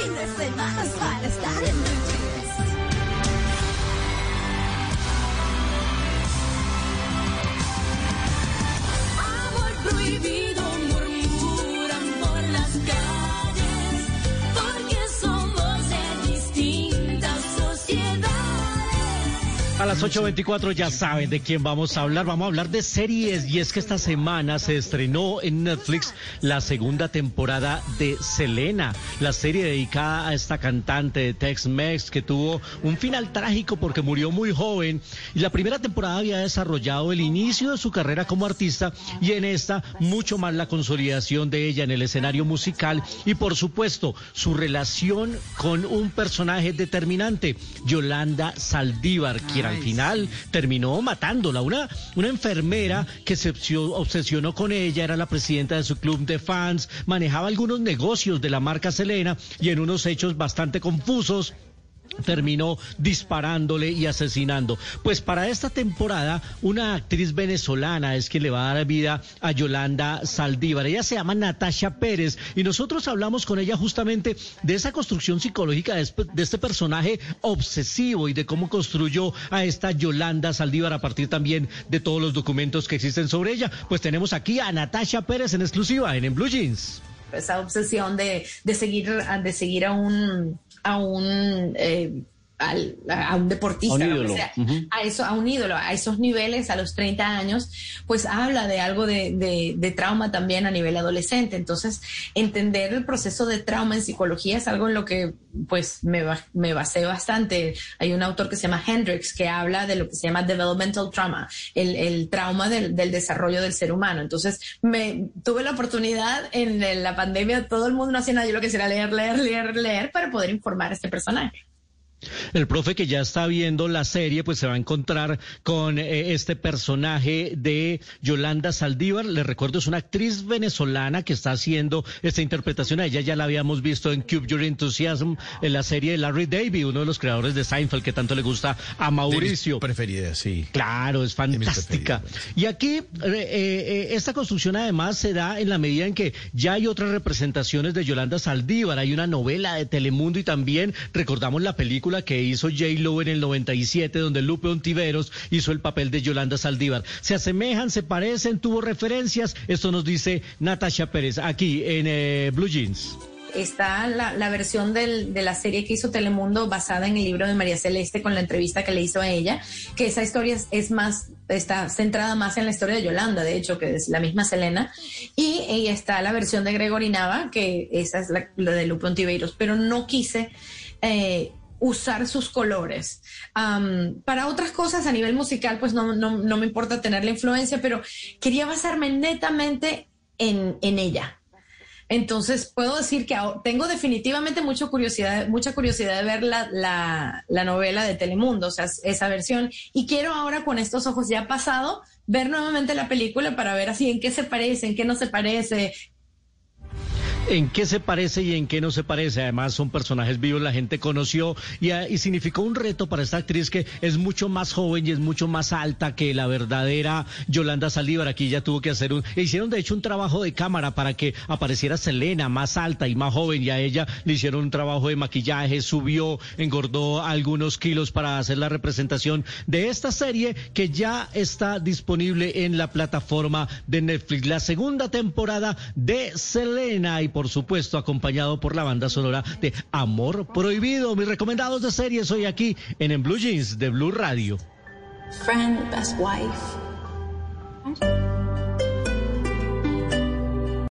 fin de semana. para estar A las 8.24 ya saben de quién vamos a hablar. Vamos a hablar de series y es que esta semana se estrenó en Netflix la segunda temporada de Selena, la serie dedicada a esta cantante de Tex-Mex que tuvo un final trágico porque murió muy joven y la primera temporada había desarrollado el inicio de su carrera como artista y en esta mucho más la consolidación de ella en el escenario musical y por supuesto su relación con un personaje determinante, Yolanda Saldívar, quien al final terminó matándola. Una, una enfermera que se obsesionó con ella, era la presidenta de su club de fans, manejaba algunos negocios de la marca Selena y en unos hechos bastante confusos terminó disparándole y asesinando. Pues para esta temporada, una actriz venezolana es quien le va a dar vida a Yolanda Saldívar. Ella se llama Natasha Pérez y nosotros hablamos con ella justamente de esa construcción psicológica de este, personaje obsesivo y de cómo construyó a esta Yolanda Saldívar a partir también de todos los documentos que existen sobre ella. Pues tenemos aquí a Natasha Pérez en exclusiva en, en Blue Jeans. Esa obsesión de, de seguir de seguir a un a un eh, al- a un deportista, A un ídolo. A eso, a un ídolo, a esos niveles, a los 30 años, pues habla de algo de, de- de trauma también a nivel adolescente. Entonces, entender el proceso de trauma en psicología es algo en lo que pues me, me basé bastante. Hay un autor que se llama Hendricks que habla de lo que se llama developmental trauma, el, el trauma del, del desarrollo del ser humano. Entonces, me tuve la oportunidad en la pandemia, todo el mundo no hacía nada, yo lo que era leer, leer, leer, leer para poder informar a este personaje. El profe que ya está viendo la serie, pues se va a encontrar con eh, este personaje de Yolanda Saldívar. Le recuerdo, es una actriz venezolana que está haciendo esta interpretación. A ella ya la habíamos visto en Cube Your Enthusiasm, en la serie de Larry David, uno de los creadores de Seinfeld, que tanto le gusta a Mauricio. Preferida, sí. Claro, es fantástica. Y aquí, eh, eh, esta construcción además se da en la medida en que ya hay otras representaciones de Yolanda Saldívar. Hay una novela de Telemundo y también recordamos la película que hizo J. Lo en el 97, donde Lupe Ontiveros hizo el papel de Yolanda Saldívar. Se asemejan, se parecen, tuvo referencias. Esto nos dice Natasha Pérez aquí en eh, Blue Jeans. está la, versión de la serie que hizo Telemundo basada en el libro de María Celeste con la entrevista que le hizo a ella, que esa historia es, más, está centrada más en la historia de Yolanda, de hecho, que es la misma Selena, y, está la versión de Gregory Nava, que esa es la, la de Lupe Ontiveros, pero no quise eh, usar sus colores. Para otras cosas a nivel musical, pues no, no, no me importa tener la influencia, pero quería basarme netamente en, en ella. Entonces puedo decir que tengo definitivamente mucha curiosidad, mucha curiosidad de ver la, la, la novela de Telemundo, o sea, esa versión. Y quiero ahora con estos ojos ya pasado ver nuevamente la película para ver así en qué se parece, en qué no se parece, en qué se parece y en qué no se parece. Además, son personajes vivos, la gente conoció y, ah, y significó un reto para esta actriz que es mucho más joven y es mucho más alta que la verdadera Yolanda Saldívar. Aquí ya tuvo que hacer un. e Hicieron, de hecho, un trabajo de cámara para que apareciera Selena más alta y más joven y a ella le hicieron un trabajo de maquillaje, subió, engordó algunos kilos para hacer la representación de esta serie que ya está disponible en la plataforma de Netflix. La segunda temporada de Selena y por supuesto acompañado por la banda sonora de Amor Prohibido. Mis recomendados de series hoy aquí en, en Blue Jeans de Blue Radio. Friend, best wife.